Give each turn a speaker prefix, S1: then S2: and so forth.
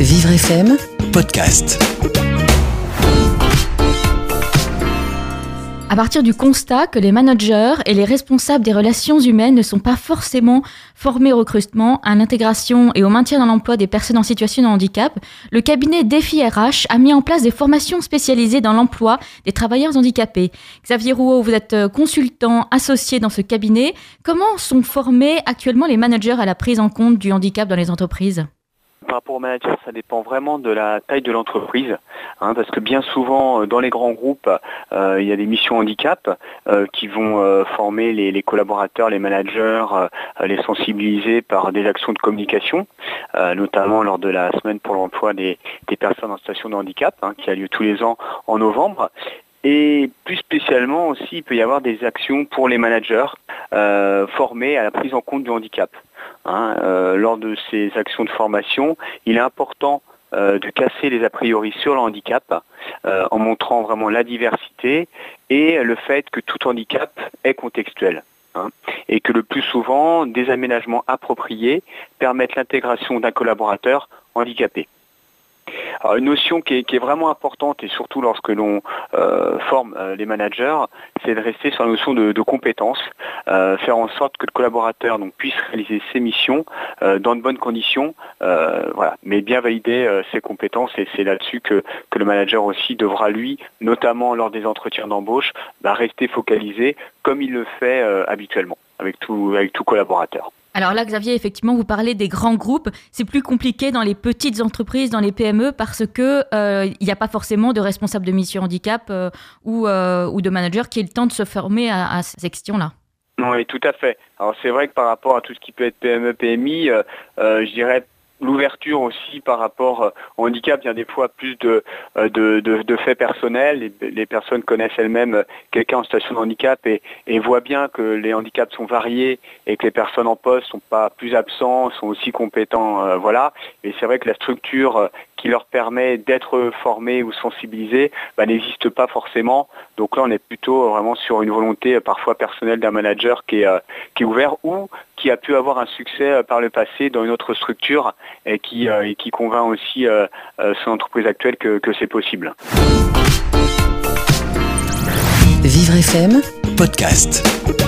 S1: Vivre FM Podcast.
S2: À partir du constat que les managers et les responsables des relations humaines ne sont pas forcément formés au recrutement, à l'intégration et au maintien dans l'emploi des personnes en situation de handicap, le cabinet Défi RH a mis en place des formations spécialisées dans l'emploi des travailleurs handicapés. Xavier Rouault, vous êtes euh, consultant associé dans ce cabinet. Comment sont formés actuellement les managers à la prise en compte du handicap dans les entreprises?
S3: Par rapport au manager, ça dépend vraiment de la taille de l'entreprise, hein, parce que bien souvent, euh, dans les grands groupes, euh, il y a des missions handicap euh, qui vont former les, collaborateurs, les managers, les sensibiliser par des actions de communication, notamment lors de la semaine pour l'emploi des, personnes en situation de handicap, hein, qui a lieu tous les ans en novembre. Et plus spécialement aussi, il peut y avoir des actions pour les managers formés à la prise en compte du handicap. Hein, euh, lors de ces actions de formation, il est important euh, de casser les a priori sur le handicap euh, en montrant vraiment la diversité et le fait que tout handicap est contextuel. Hein, et que le plus souvent, des aménagements appropriés permettent l'intégration d'un collaborateur handicapé. Une notion qui est, vraiment importante et surtout lorsque l'on forme les managers, c'est de rester sur la notion de, compétence, euh, faire en sorte que le collaborateur puisse réaliser ses missions dans de bonnes conditions, voilà, mais bien valider ses compétences et c'est là-dessus que, le manager aussi devra lui, notamment lors des entretiens d'embauche, bah, rester focalisé comme il le fait habituellement avec tout, collaborateur.
S2: Alors là, Xavier, effectivement, vous parlez des grands groupes. C'est plus compliqué dans les petites entreprises, dans les PME, parce que euh, il n'y a pas forcément de responsable de mission handicap euh, euh, ou, de manager qui ait le temps de se former à ces questions-là.
S3: Oui, tout à fait. Alors c'est vrai que par rapport à tout ce qui peut être PME, PMI, je dirais l'ouverture aussi par rapport euh, au handicap, il y a des fois plus de, euh, de, faits personnels. Les, personnes connaissent elles-mêmes euh, quelqu'un en situation de handicap et, voient bien que les handicaps sont variés et que les personnes en poste sont pas plus absents, sont aussi compétents. voilà. Et c'est vrai que la structure qui leur permet d'être formés ou sensibilisés bah, n'existe pas forcément. Donc là, on est plutôt vraiment sur une volonté parfois personnelle d'un manager qui est, qui est ouvert ou qui a pu avoir un succès par le passé dans une autre structure et qui, euh, qui convainc aussi euh, euh, son entreprise actuelle que, que c'est possible.
S1: Vivre FM, podcast.